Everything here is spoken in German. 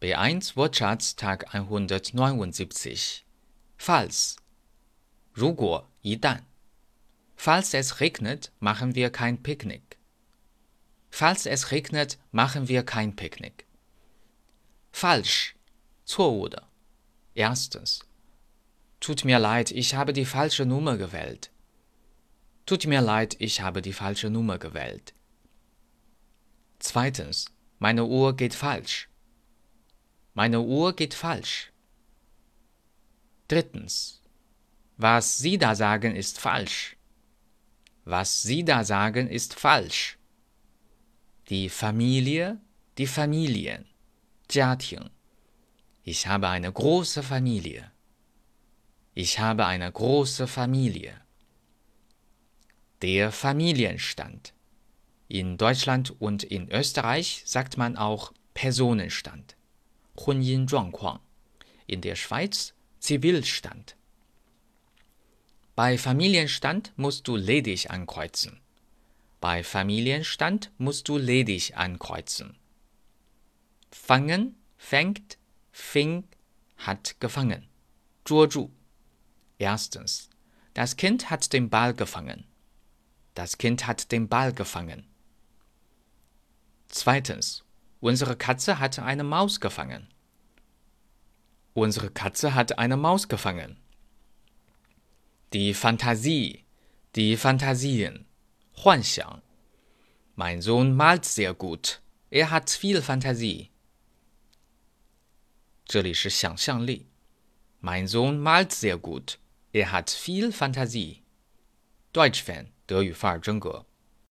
B1 Wortschatz Tag 179 Falls 如果一旦 Falls es regnet, machen wir kein Picknick. Falls es regnet, machen wir kein Picknick. Falsch 错误的 Erstens Tut mir leid, ich habe die falsche Nummer gewählt. Tut mir leid, ich habe die falsche Nummer gewählt. Zweitens, meine Uhr geht falsch. Meine Uhr geht falsch. Drittens, was Sie da sagen ist falsch. Was Sie da sagen ist falsch. Die Familie, die Familien, 家庭. Ich habe eine große Familie. Ich habe eine große Familie. Der Familienstand. In Deutschland und in Österreich sagt man auch Personenstand. 婚姻状况. In der Schweiz Zivilstand. Bei Familienstand musst du ledig ankreuzen. Bei Familienstand musst du ledig ankreuzen. Fangen, fängt, fing, hat gefangen. 捉住. Erstens. Das Kind hat den Ball gefangen. Das Kind hat den Ball gefangen. Zweitens. Unsere Katze hat eine Maus gefangen. Unsere Katze hat eine Maus gefangen. Die Fantasie, die Fantasien, 幻想. Mein Sohn malt sehr gut. Er hat viel Fantasie. 这里是想象力. Mein Sohn malt sehr gut. Er hat viel Fantasie. Deutsch-Fan 德语范儿真格。